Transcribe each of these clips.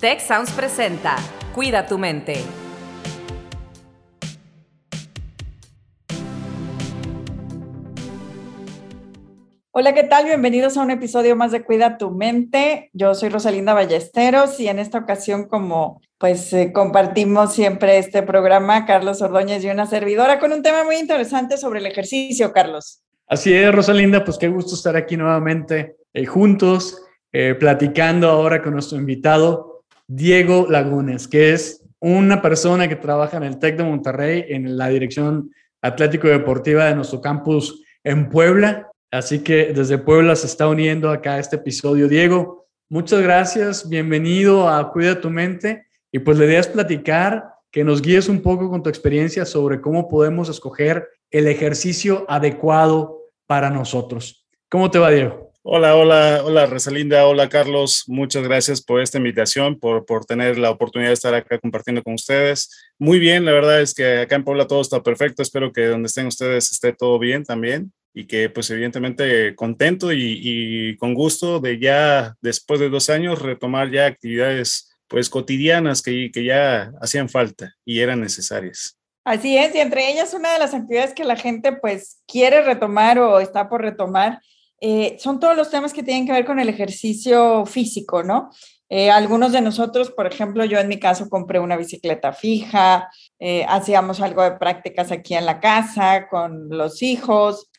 Tech Sounds presenta Cuida tu mente. Hola, ¿qué tal? Bienvenidos a un episodio más de Cuida tu mente. Yo soy Rosalinda Ballesteros y en esta ocasión, como pues eh, compartimos siempre este programa, Carlos Ordóñez y una servidora con un tema muy interesante sobre el ejercicio, Carlos. Así es, Rosalinda, pues qué gusto estar aquí nuevamente eh, juntos, eh, platicando ahora con nuestro invitado, Diego Lagunes, que es una persona que trabaja en el TEC de Monterrey, en la dirección atlético deportiva de nuestro campus en Puebla. Así que desde Puebla se está uniendo acá a este episodio. Diego, muchas gracias, bienvenido a Cuida tu mente y pues la idea platicar, que nos guíes un poco con tu experiencia sobre cómo podemos escoger el ejercicio adecuado para nosotros. ¿Cómo te va, Diego? Hola, hola, hola, Rosalinda, hola, Carlos. Muchas gracias por esta invitación, por, por tener la oportunidad de estar acá compartiendo con ustedes. Muy bien, la verdad es que acá en Puebla todo está perfecto. Espero que donde estén ustedes esté todo bien también y que pues evidentemente contento y, con gusto de ya después de dos años retomar ya actividades pues cotidianas que, que ya hacían falta y eran necesarias. Así es, y entre ellas una de las actividades que la gente pues quiere retomar o está por retomar eh, son todos los temas que tienen que ver con el ejercicio físico, ¿no? Eh, algunos de nosotros, por ejemplo, yo en mi caso compré una bicicleta fija, eh, hacíamos algo de prácticas aquí en la casa con los hijos,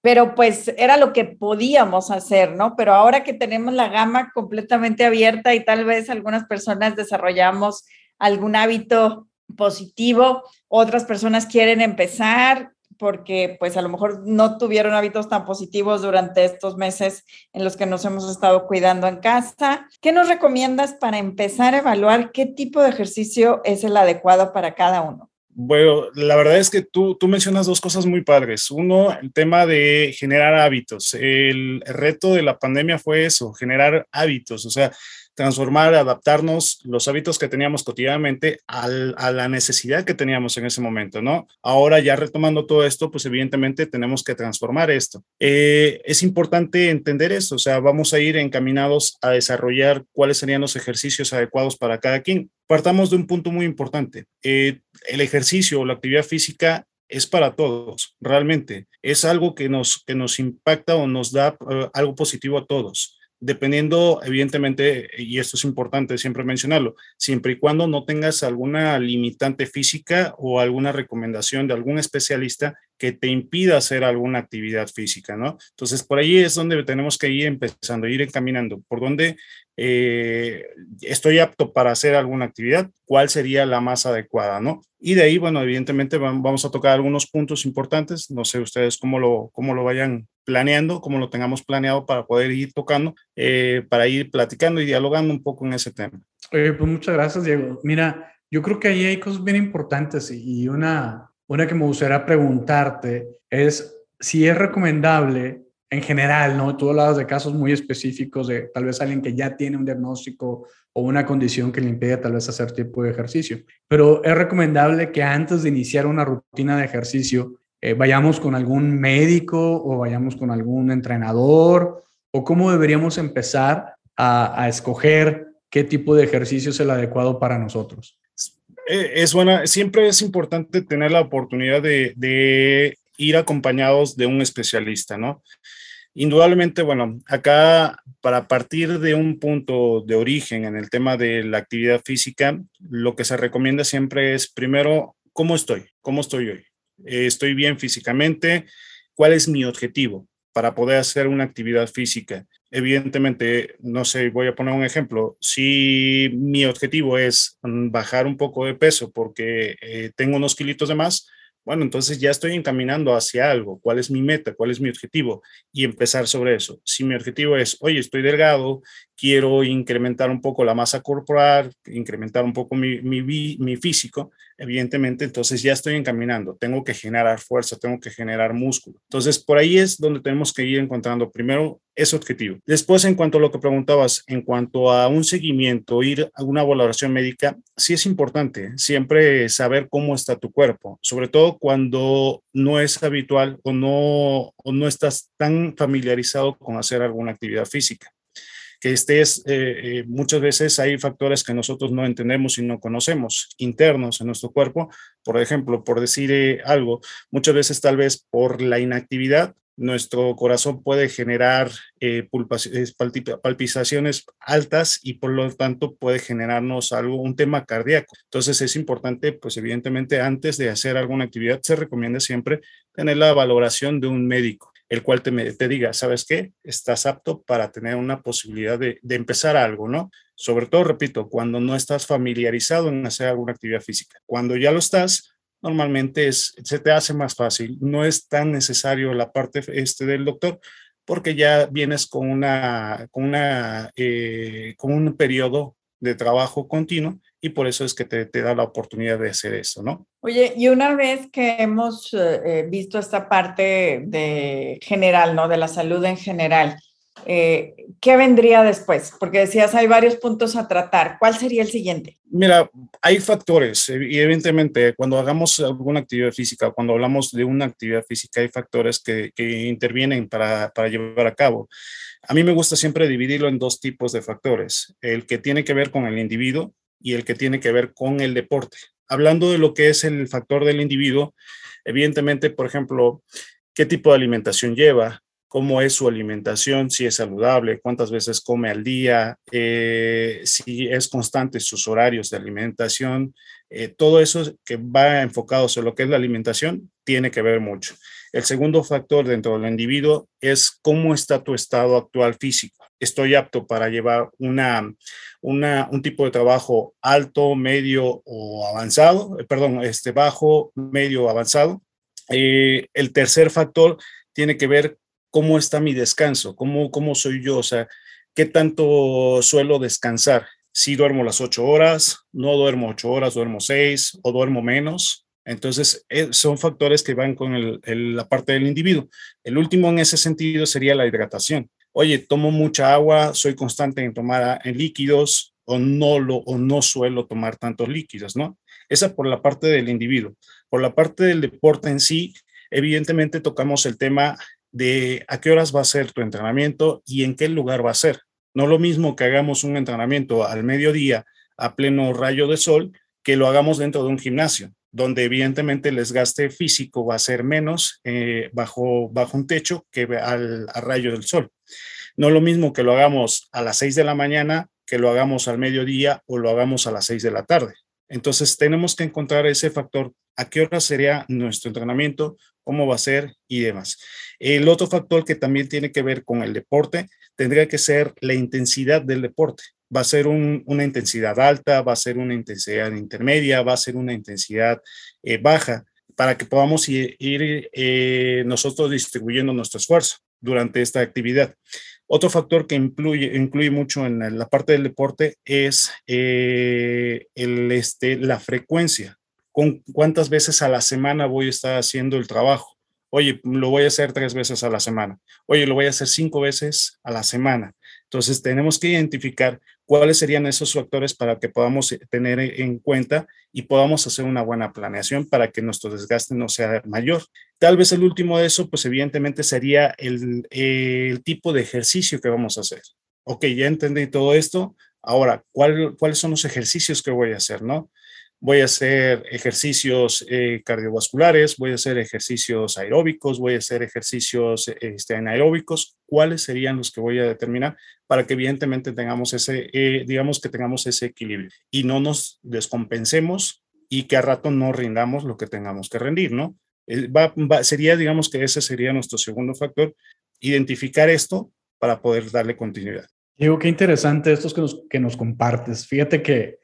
pero pues era lo que podíamos hacer, ¿no? Pero ahora que tenemos la gama completamente abierta y tal vez algunas personas desarrollamos algún hábito positivo, otras personas quieren empezar porque pues a lo mejor no tuvieron hábitos tan positivos durante estos meses en los que nos hemos estado cuidando en casa. ¿Qué nos recomiendas para empezar a evaluar qué tipo de ejercicio es el adecuado para cada uno? Bueno, la verdad es que tú, tú mencionas dos cosas muy padres. Uno, el tema de generar hábitos. El reto de la pandemia fue eso, generar hábitos. O sea, transformar, adaptarnos los hábitos que teníamos cotidianamente a la necesidad que teníamos en ese momento, ¿no? Ahora ya retomando todo esto, pues evidentemente tenemos que transformar esto. Eh, es importante entender esto, o sea, vamos a ir encaminados a desarrollar cuáles serían los ejercicios adecuados para cada quien. Partamos de un punto muy importante. Eh, el ejercicio o la actividad física es para todos, realmente. Es algo que nos, que nos impacta o nos da uh, algo positivo a todos dependiendo, evidentemente, y esto es importante siempre mencionarlo, siempre y cuando no tengas alguna limitante física o alguna recomendación de algún especialista que te impida hacer alguna actividad física, ¿no? Entonces, por ahí es donde tenemos que ir empezando, ir encaminando, por donde eh, estoy apto para hacer alguna actividad, cuál sería la más adecuada, ¿no? Y de ahí, bueno, evidentemente vamos a tocar algunos puntos importantes, no sé ustedes cómo lo, cómo lo vayan planeando, cómo lo tengamos planeado para poder ir tocando, eh, para ir platicando y dialogando un poco en ese tema. pues muchas gracias, Diego. Mira, yo creo que ahí hay cosas bien importantes y una, una que me gustaría preguntarte es si es recomendable en general, ¿no? Tú hablabas de casos muy específicos de tal vez alguien que ya tiene un diagnóstico o una condición que le impide tal vez hacer tipo de ejercicio, pero es recomendable que antes de iniciar una rutina de ejercicio eh, vayamos con algún médico o vayamos con algún entrenador o cómo deberíamos empezar a, escoger qué tipo de ejercicio es el adecuado para nosotros. Eh, es buena, siempre es importante tener la oportunidad de ir acompañados de un especialista, ¿no? Indudablemente, bueno, acá para partir de un punto de origen en el tema de la actividad física, lo que se recomienda siempre es primero, ¿cómo estoy? ¿Cómo estoy hoy? Eh, ¿Estoy bien físicamente? ¿Cuál es mi objetivo para poder hacer una actividad física? evidentemente, no sé, voy a poner un ejemplo. Si mi objetivo es mm, bajar un poco de peso porque eh, tengo unos kilitos de más, bueno, entonces ya estoy encaminando hacia algo. ¿Cuál es mi meta? ¿Cuál es mi objetivo? Y empezar sobre eso. Si mi objetivo es, oye, estoy delgado, quiero incrementar un poco la masa corporal, incrementar un poco mi, mi, mi físico, evidentemente, entonces ya estoy encaminando. Tengo que generar fuerza, tengo que generar músculo. Entonces, por ahí es donde tenemos que ir encontrando primero ese objetivo. Después, en cuanto a lo que preguntabas, en cuanto a un seguimiento, ir a una valoración médica, sí es importante siempre saber cómo está tu cuerpo, sobre todo cuando no es habitual o no, o no estás tan familiarizado con hacer alguna actividad física. que estés, eh, muchas veces hay factores que nosotros no entendemos y no conocemos, internos en nuestro cuerpo. Por ejemplo, por decir algo, muchas veces tal vez por la inactividad nuestro corazón puede generar eh, altas y por lo tanto puede generarnos algo, un tema cardíaco. Entonces es importante, pues evidentemente antes de hacer alguna actividad se recomienda siempre tener la valoración de un médico, el cual te, diga, ¿sabes qué? Estás apto para tener una posibilidad de empezar algo, ¿no? Sobre todo, repito, cuando no estás familiarizado en hacer alguna actividad física. Cuando ya lo estás, normalmente es, se te hace más fácil. No es tan necesario la parte este del doctor porque ya vienes con, una, con, una, eh, con un periodo de trabajo continuo y por eso es que te, te, da la oportunidad de hacer eso, ¿no? Oye, y una vez que hemos eh, visto esta parte de general, ¿no? De la salud en general, eh, ¿qué vendría después? Porque decías, hay varios puntos a tratar. ¿Cuál sería el siguiente? Mira, hay factores y evidentemente cuando hagamos alguna actividad física, cuando hablamos de una actividad física, hay factores que, intervienen para llevar a cabo. A mí me gusta siempre dividirlo en dos tipos de factores, el que tiene que ver con el individuo y el que tiene que ver con el deporte. Hablando de lo que es el factor del individuo, evidentemente, por ejemplo, qué tipo de alimentación lleva, cómo es su alimentación, si es saludable, cuántas veces come al día, eh, si es constante sus horarios de alimentación, eh, todo eso que va enfocado sobre lo que es la alimentación tiene que ver mucho. El segundo factor dentro del individuo es cómo está tu estado actual físico. Estoy apto para llevar una, una, un tipo de trabajo alto, medio o avanzado, eh, perdón, este bajo, medio, avanzado. el tercer factor tiene que ver cómo está mi descanso, cómo, cómo soy yo, o sea, qué tanto suelo descansar. Si duermo las ocho horas, no duermo ocho horas, duermo seis o duermo menos. Entonces, eh, son factores que van con la parte del individuo. El último en ese sentido sería la hidratación. Oye, tomo mucha agua, soy constante en tomar en líquidos o no, lo, o no suelo tomar tantos líquidos, ¿no? Esa por la parte del individuo. Por la parte del deporte en sí, evidentemente tocamos el tema de a qué horas va a ser tu entrenamiento y en qué lugar va a ser. No lo mismo que hagamos un entrenamiento al mediodía a pleno rayo de sol que lo hagamos dentro de un gimnasio, donde evidentemente el desgaste físico va a ser menos eh, bajo, bajo un techo que al rayo del sol. No lo mismo que lo hagamos a las 6 de la mañana, que lo hagamos al mediodía o lo hagamos a las 6 de la tarde. Entonces tenemos que encontrar ese factor, a qué hora sería nuestro entrenamiento, cómo va a ser y demás. El otro factor que también tiene que ver con el deporte tendría que ser la intensidad del deporte. Va a ser una intensidad alta, va a ser una intensidad intermedia, va a ser una intensidad eh, baja, para que podamos ir, eh, nosotros distribuyendo nuestro esfuerzo durante esta actividad. Otro factor que incluye, incluye mucho en la parte del deporte es eh, el, este, la frecuencia. ¿Con cuántas veces a la semana voy a estar haciendo el trabajo? Oye, lo voy a hacer tres veces a la semana. Oye, lo voy a hacer cinco veces a la semana. Entonces, tenemos que identificar cuáles serían esos factores para que podamos eh, tener en cuenta y podamos hacer una buena planeación para que nuestro desgaste no sea mayor. Tal vez el último de eso, pues evidentemente sería el, el tipo de ejercicio que vamos a hacer. Ok, ya entendí todo esto. Ahora, ¿cuál, ¿cuáles son los ejercicios que voy a hacer? ¿no? Voy a hacer ejercicios eh, cardiovasculares, voy a hacer ejercicios aeróbicos, voy a hacer ejercicios este, anaeróbicos, cuáles serían los que voy a determinar para que evidentemente tengamos ese, eh, digamos que tengamos ese equilibrio y no nos descompensemos y que a rato no rindamos lo que tengamos que rendir, ¿no? Eh, sería, digamos que ese sería nuestro segundo factor, identificar esto para poder darle continuidad. Diego, qué interesante estos que nos, que nos compartes. Fíjate que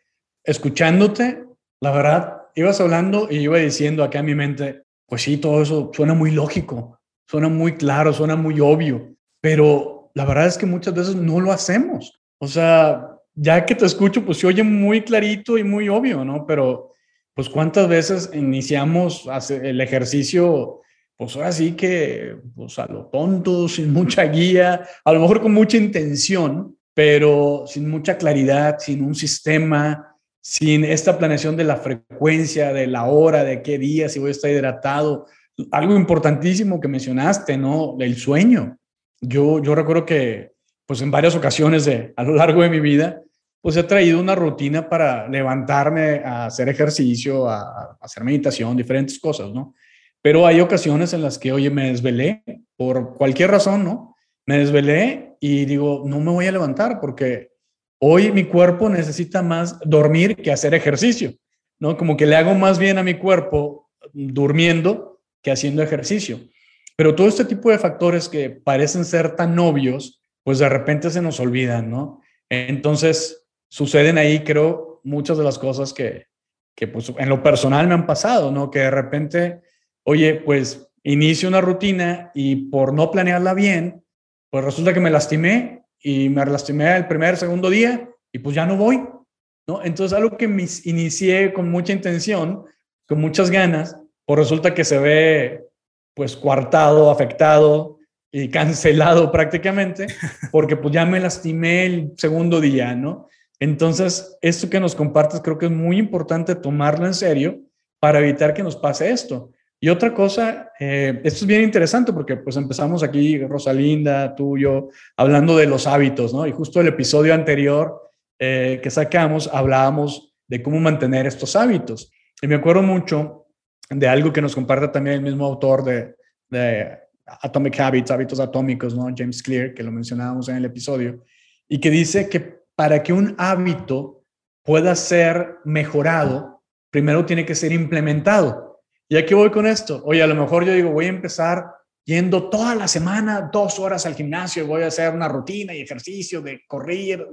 escuchándote, la verdad, ibas hablando y iba diciendo acá en mi mente, pues sí, todo eso suena muy lógico, suena muy claro, suena muy obvio, pero la verdad es que muchas veces no lo hacemos. O sea, ya que te escucho, pues se oye muy clarito y muy obvio, ¿no? Pero, pues, ¿cuántas veces iniciamos el ejercicio? Pues ahora sí que, pues a lo tonto, sin mucha guía, a lo mejor con mucha intención, pero sin mucha claridad, sin un sistema, sin esta planeación de la frecuencia, de la hora, de qué día, si voy a estar hidratado. Algo importantísimo que mencionaste, ¿no? El sueño. Yo, yo recuerdo que pues en varias ocasiones de, a lo largo de mi vida, pues he traído una rutina para levantarme a hacer ejercicio, a, hacer meditación, diferentes cosas, ¿no? Pero hay ocasiones en las que, oye, me desvelé por cualquier razón, ¿no? Me desvelé y digo, no me voy a levantar porque hoy mi cuerpo necesita más dormir que hacer ejercicio, ¿no? Como que le hago más bien a mi cuerpo durmiendo que haciendo ejercicio. Pero todo este tipo de factores que parecen ser tan obvios, pues de repente se nos olvidan, ¿no? Entonces, suceden ahí, creo, muchas de las cosas que, que pues, en lo personal me han pasado, ¿no? Que de repente, oye, pues inicio una rutina y por no planearla bien, pues resulta que me lastimé y me lastimé el primer, segundo día y pues ya no voy, ¿no? Entonces, algo que me inicié con mucha intención, con muchas ganas, pues resulta que se ve pues coartado, afectado y cancelado prácticamente, porque pues ya me lastimé el segundo día, ¿no? Entonces, esto que nos compartes creo que es muy importante tomarlo en serio para evitar que nos pase esto. Y otra cosa, eh, esto es bien interesante porque pues empezamos aquí, Rosalinda, tú, yo, hablando de los hábitos, ¿no? Y justo el episodio anterior eh, que sacamos hablábamos de cómo mantener estos hábitos. Y me acuerdo mucho de algo que nos comparte también el mismo autor de, de Atomic Habits, hábitos atómicos, ¿no? James Clear, que lo mencionábamos en el episodio, y que dice que para que un hábito pueda ser mejorado, primero tiene que ser implementado. ¿Y aquí voy con esto? Oye, a lo mejor yo digo, voy a empezar yendo toda la semana dos horas al gimnasio, voy a hacer una rutina y ejercicio de correr,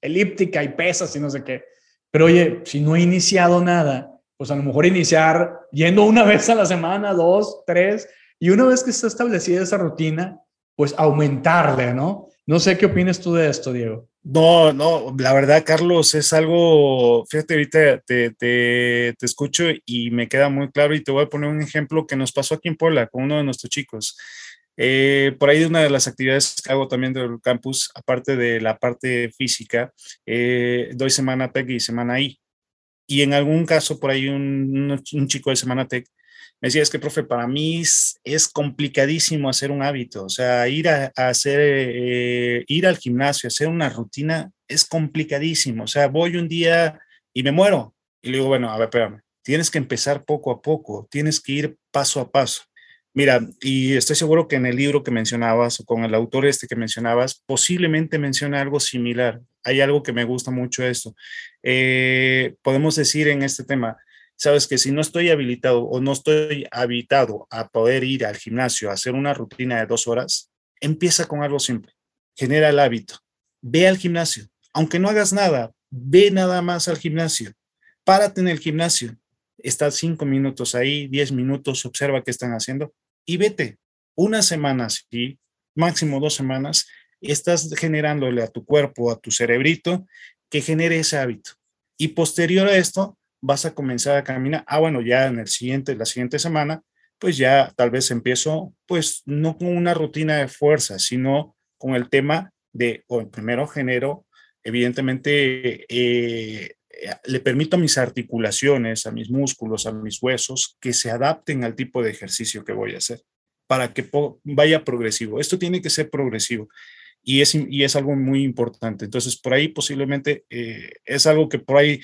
elíptica y pesas y no sé qué. Pero oye, si no he iniciado nada, pues a lo mejor iniciar yendo una vez a la semana, dos, tres, y una vez que está establecida esa rutina, pues aumentarle, ¿no? No sé qué opinas tú de esto, Diego. No, no, la verdad, Carlos, es algo, fíjate, ahorita te, te, te, escucho y me queda muy claro y te voy a poner un ejemplo que nos pasó aquí en Puebla con uno de nuestros chicos. Eh, por ahí una de las actividades que hago también del campus, aparte de la parte física, eh, doy semana TEC y semana I. Y en algún caso, por ahí un, chico de Semana Tech me decía, es que, profe, para mí es, es complicadísimo hacer un hábito, o sea, ir a, a hacer, eh, ir al gimnasio, hacer una rutina, es complicadísimo, o sea, voy un día y me muero. Y le digo, bueno, a ver, espérame, tienes que empezar poco a poco, tienes que ir paso a paso. Mira, y estoy seguro que en el libro que mencionabas o con el autor este que mencionabas, posiblemente menciona algo similar. Hay algo que me gusta mucho esto. Eh, podemos decir en este tema, sabes que si no estoy habilitado o no estoy habitado a poder ir al gimnasio a hacer una rutina de dos horas, empieza con algo simple. Genera el hábito. Ve al gimnasio. Aunque no hagas nada, ve nada más al gimnasio. Párate en el gimnasio. Estás cinco minutos ahí, diez minutos, observa qué están haciendo y vete. Una semana, sí, máximo dos semanas, estás generándole a tu cuerpo, a tu cerebrito, que genere ese hábito. Y posterior a esto, vas a comenzar a caminar. Ah, bueno, ya en el siguiente, la siguiente semana, pues ya tal vez empiezo, pues no con una rutina de fuerza, sino con el tema de, o primero genero, evidentemente, eh, le permito a mis articulaciones, a mis músculos, a mis huesos, que se adapten al tipo de ejercicio que voy a hacer para que vaya progresivo. Esto tiene que ser progresivo y es, y es algo muy importante. Entonces, por ahí posiblemente eh, es algo que por ahí,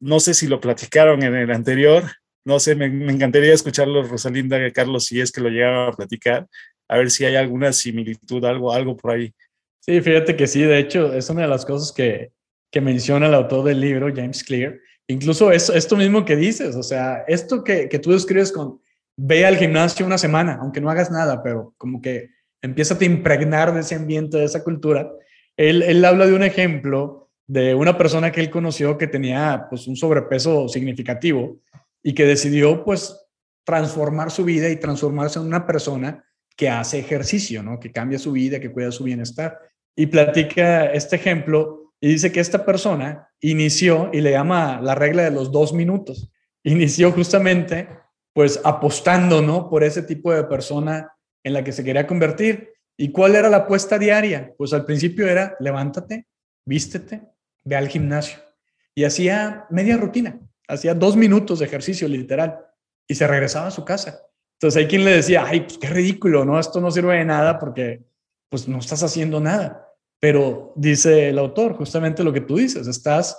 no sé si lo platicaron en el anterior, no sé, me, encantaría escucharlo, Rosalinda, Carlos, si es que lo llegaron a platicar, a ver si hay alguna similitud, algo, algo por ahí. Sí, fíjate que sí, de hecho, es una de las cosas que, que menciona el autor del libro, James Clear. Incluso es esto mismo que dices, o sea, esto que, que tú describes con ve al gimnasio una semana, aunque no hagas nada, pero como que empieza a impregnar de ese ambiente, de esa cultura. Él, él habla de un ejemplo de una persona que él conoció que tenía pues un sobrepeso significativo y que decidió pues transformar su vida y transformarse en una persona que hace ejercicio, ¿no? Que cambia su vida, que cuida su bienestar. Y platica este ejemplo y dice que esta persona inició, y le llama la regla de los dos minutos, inició justamente pues apostando, ¿no? Por ese tipo de persona en la que se quería convertir. ¿Y cuál era la apuesta diaria? Pues al principio era levántate, vístete, ve al gimnasio. Y hacía media rutina, hacía dos minutos de ejercicio literal y se regresaba a su casa. Entonces hay quien le decía, ay, pues qué ridículo, ¿no? Esto no sirve de nada porque pues no estás haciendo nada. pero dice el autor justamente lo que tú dices, estás,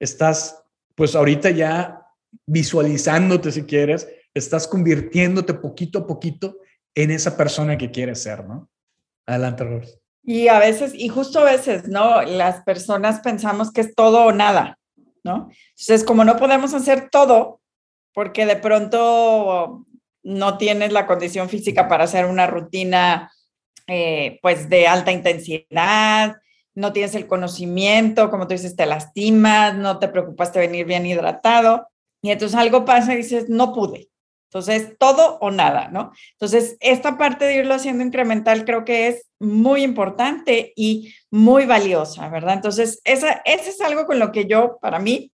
estás pues ahorita ya visualizándote si quieres, estás convirtiéndote poquito a poquito en esa persona que quieres ser, ¿no? Adelante. Y a veces, y justo a veces, ¿no? Las personas pensamos que es todo o nada, ¿no? Entonces, como no podemos hacer todo, porque de pronto no tienes la condición física para hacer una rutina, eh, pues, de alta intensidad, no tienes el conocimiento, como tú dices, te lastimas, no te preocupas de venir bien hidratado, y entonces algo pasa y dices, no pude. Entonces, todo o nada, ¿no? Entonces, esta parte de irlo haciendo incremental creo que es muy importante y muy valiosa, ¿verdad? Entonces, esa, ese es algo con lo que yo, para mí,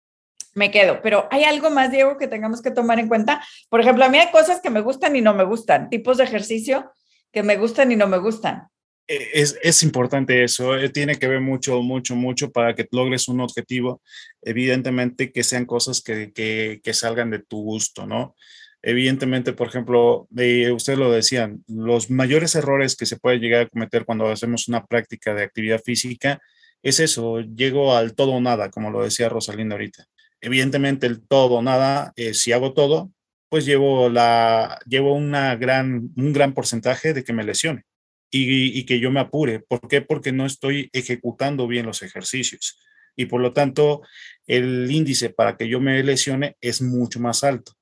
me quedo. Pero hay algo más, Diego, que tengamos que tomar en cuenta. Por ejemplo, a mí hay cosas que me gustan y no me gustan, tipos de ejercicio que me gustan y no me gustan. E, es, es, importante eso, eh, tiene que ver mucho, mucho, mucho para que logres un objetivo. Evidentemente que sean cosas que, que, que salgan de tu gusto, ¿no? Evidentemente, por ejemplo, de, ustedes lo decían, los mayores errores que se puede llegar a cometer cuando hacemos una práctica de actividad física es eso, llego al todo o nada, como lo decía Rosalinda ahorita. Evidentemente, el todo o nada, eh, si hago todo, pues llevo, la, llevo una gran, un gran porcentaje de que me lesione y, y que yo me apure. ¿Por qué? Porque no estoy ejecutando bien los ejercicios y por lo tanto el índice para que yo me lesione es mucho más alto.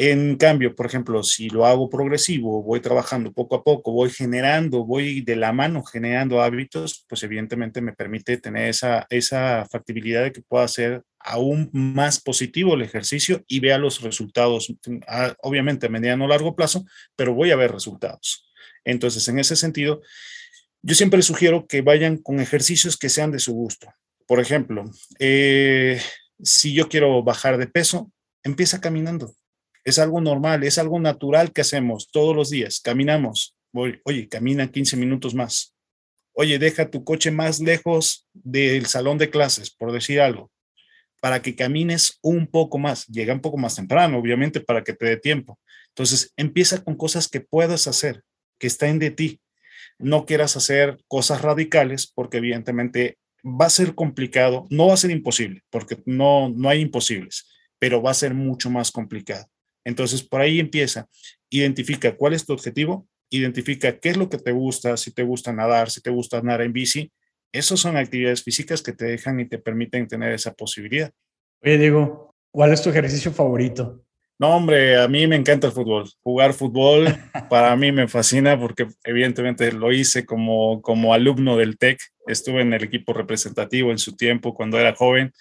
En cambio, por ejemplo, si lo hago progresivo, voy trabajando poco a poco, voy generando, voy de la mano generando hábitos, pues evidentemente me permite tener esa, esa factibilidad de que pueda hacer aún más positivo el ejercicio y vea los resultados, obviamente a mediano o largo plazo, pero voy a ver resultados. Entonces, en ese sentido, yo siempre sugiero que vayan con ejercicios que sean de su gusto. Por ejemplo, eh, si yo quiero bajar de peso, empieza caminando es algo normal, es algo natural que hacemos todos los días. Caminamos. oye, camina 15 minutos más. Oye, deja tu coche más lejos del salón de clases, por decir algo, para que camines un poco más. Llega un poco más temprano, obviamente, para que te dé tiempo. Entonces, empieza con cosas que puedas hacer, que estén de ti. No quieras hacer cosas radicales, porque evidentemente va a ser complicado. No va a ser imposible, porque no, no hay imposibles, pero va a ser mucho más complicado. Entonces, por ahí empieza. Identifica cuál es tu objetivo, identifica qué es lo que te gusta, si te gusta nadar, si te gusta nadar en bici. Esas son actividades físicas que te dejan y te permiten tener esa posibilidad. Oye, Diego, ¿cuál es tu ejercicio favorito? No, hombre, a mí me encanta el fútbol. Jugar fútbol para mí me fascina porque evidentemente lo hice como, como alumno del TEC. Estuve en el equipo representativo en su tiempo cuando era joven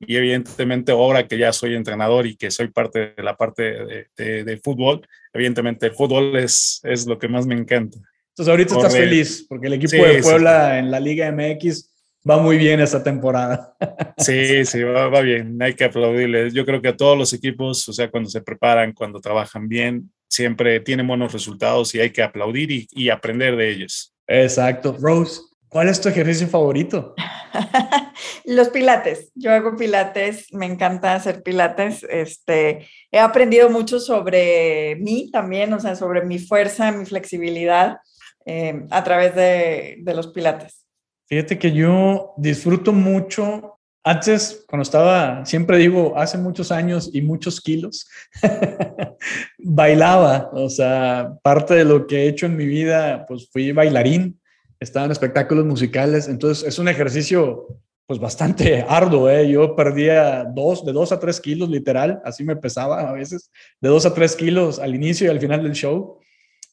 y evidentemente ahora que ya soy entrenador y que soy parte de la parte de, fútbol, evidentemente el fútbol es, es lo que más me encanta. Entonces ahorita estás feliz porque el equipo de Puebla en la Liga MX va muy bien esta temporada. Sí, sí, va, va, bien, hay que aplaudirles. Yo creo que a todos los equipos, o sea, cuando se preparan, cuando trabajan bien, siempre tienen buenos resultados y hay que aplaudir y, y aprender de ellos. Exacto. Rose, ¿cuál es tu ejercicio favorito? Los pilates. Yo hago pilates, me encanta hacer pilates. Este, he aprendido mucho sobre mí también, o sea, sobre mi fuerza, mi flexibilidad eh, a través de, de los pilates. Fíjate que yo disfruto mucho antes, cuando estaba, siempre digo, hace muchos años y muchos kilos, bailaba. O sea, parte de lo que he hecho en mi vida, pues fui bailarín estaba en espectáculos musicales, entonces es un ejercicio pues bastante arduo, ¿eh? Yo perdía dos, de dos a tres kilos literal, así me pesaba a veces, de dos a tres kilos al inicio y al final del show.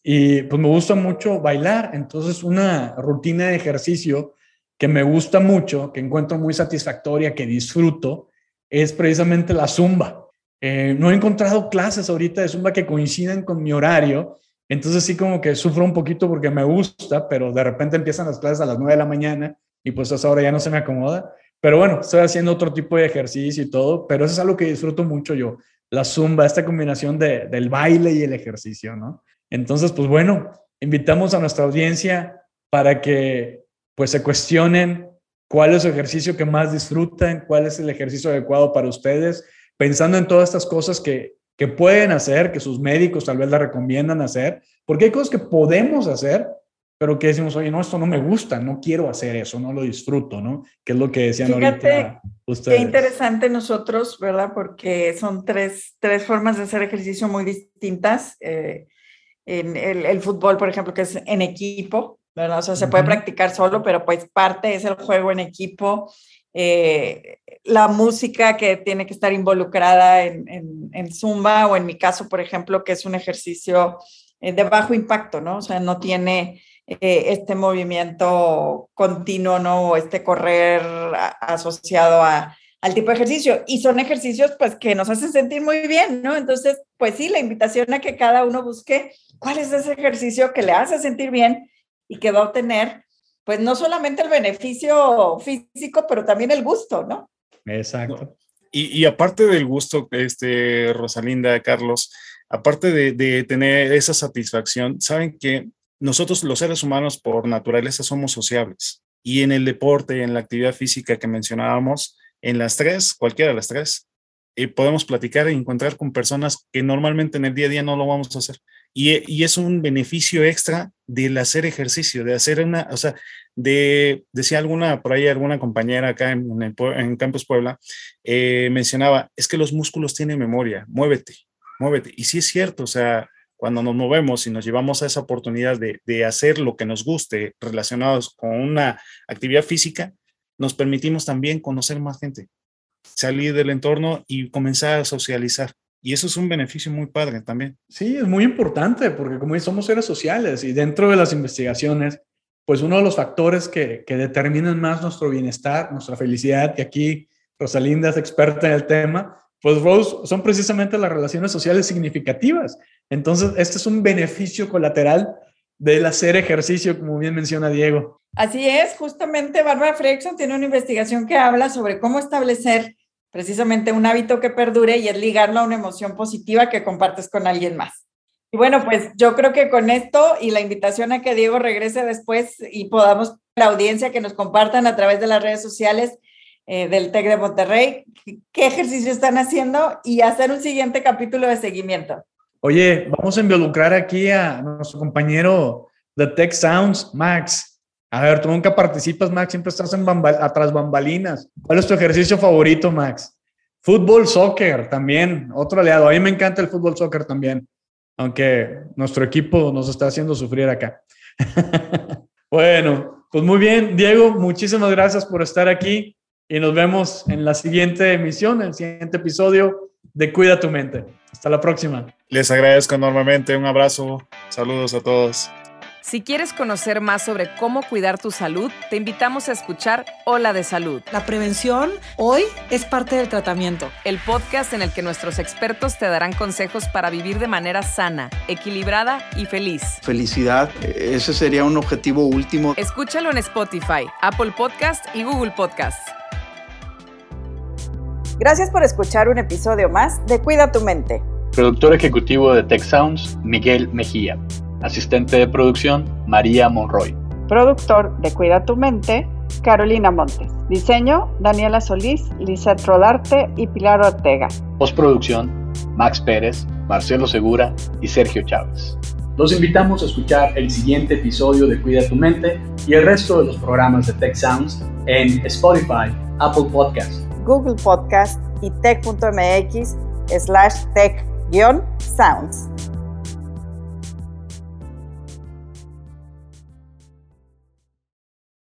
Y pues me gusta mucho bailar, entonces una rutina de ejercicio que me gusta mucho, que encuentro muy satisfactoria, que disfruto, es precisamente la zumba. Eh, no he encontrado clases ahorita de zumba que coincidan con mi horario, entonces sí como que sufro un poquito porque me gusta, pero de repente empiezan las clases a las 9 de la mañana y pues a esa hora ya no se me acomoda. Pero bueno, estoy haciendo otro tipo de ejercicio y todo, pero eso es algo que disfruto mucho yo, la zumba, esta combinación de, del baile y el ejercicio, ¿no? Entonces, pues bueno, invitamos a nuestra audiencia para que pues se cuestionen cuál es el ejercicio que más disfrutan, cuál es el ejercicio adecuado para ustedes, pensando en todas estas cosas que, que pueden hacer, que sus médicos tal vez la recomiendan hacer, porque hay cosas que podemos hacer, pero que decimos, oye, no, esto no me gusta, no quiero hacer eso, no lo disfruto, ¿no? Que es lo que decían ahorita ustedes. Qué interesante nosotros, ¿verdad? Porque son tres, tres formas de hacer ejercicio muy distintas. Eh, en el, el, fútbol, por ejemplo, que es en equipo, ¿verdad? O sea, se puede practicar solo, pero pues parte es el juego en equipo. Eh, la música que tiene que estar involucrada en, en, en, Zumba o en mi caso, por ejemplo, que es un ejercicio eh, de bajo impacto, ¿no? O sea, no tiene eh, este movimiento continuo, ¿no? O este correr asociado a, al tipo de ejercicio. Y son ejercicios, pues, que nos hacen sentir muy bien, ¿no? Entonces, pues sí, la invitación a que cada uno busque cuál es ese ejercicio que le hace sentir bien y que va a obtener, pues, no solamente el beneficio físico, pero también el gusto, ¿no? Exacto. Y, y aparte del gusto, este, Rosalinda, Carlos, aparte de, de tener esa satisfacción, saben que nosotros los seres humanos por naturaleza somos sociables y en el deporte, en la actividad física que mencionábamos, en las tres, cualquiera de las tres, eh, podemos platicar e encontrar con personas que normalmente en el día a día no lo vamos a hacer. Y, y, es un beneficio extra del hacer ejercicio, de hacer una, o sea, de, decía alguna, por ahí alguna compañera acá en, en, en Puebla, eh, mencionaba, es que los músculos tienen memoria, muévete, muévete. Y sí es cierto, o sea, cuando nos movemos y nos llevamos a esa oportunidad de, de, hacer lo que nos guste relacionados con una actividad física, nos permitimos también conocer más gente, salir del entorno y comenzar a socializar. Y eso es un beneficio muy padre también. Sí, es muy importante porque como somos seres sociales y dentro de las investigaciones, pues uno de los factores que, que determinan más nuestro bienestar, nuestra felicidad, y aquí Rosalinda es experta en el tema, pues Rose, son precisamente las relaciones sociales significativas. Entonces, este es un beneficio colateral del hacer ejercicio, como bien menciona Diego. Así es, justamente Barbara Fredrickson tiene una investigación que habla sobre cómo establecer precisamente un hábito que perdure y es ligarlo a una emoción positiva que compartes con alguien más. Y bueno, pues yo creo que con esto y la invitación a que Diego regrese después y podamos la audiencia que nos compartan a través de las redes sociales eh, del TEC de Monterrey, qué ejercicio están haciendo y hacer un siguiente capítulo de seguimiento. Oye, vamos a involucrar aquí a nuestro compañero de Tech Sounds, Max. A ver, tú nunca participas, Max, siempre estás en bambal atrás bambalinas. ¿Cuál es tu ejercicio favorito, Max? Fútbol, soccer, también, otro aliado. A mí me encanta el fútbol, soccer también, aunque nuestro equipo nos está haciendo sufrir acá. bueno, pues muy bien, Diego, muchísimas gracias por estar aquí y nos vemos en la siguiente emisión, en el siguiente episodio de Cuida tu mente. Hasta la próxima. Les agradezco enormemente. Un abrazo. Saludos a todos. Si quieres conocer más sobre cómo cuidar tu salud, te invitamos a escuchar Hola de Salud. La prevención hoy es parte del tratamiento. El podcast en el que nuestros expertos te darán consejos para vivir de manera sana, equilibrada y feliz. Felicidad, ese sería un objetivo último. Escúchalo en Spotify, Apple Podcast y Google Podcast. Gracias por escuchar un episodio más de Cuida tu mente. Productor ejecutivo de Tech Sounds, Miguel Mejía. Asistente de producción, María Monroy. Productor de Cuida tu mente, Carolina Montes. Diseño, Daniela Solís, Lizeth Rodarte y Pilar Ortega. Postproducción, Max Pérez, Marcelo Segura y Sergio Chávez. Los invitamos a escuchar el siguiente episodio de Cuida tu mente y el resto de los programas de Tech Sounds en Spotify, Apple Podcast, Google Podcast y tech.mx slash tech-sounds.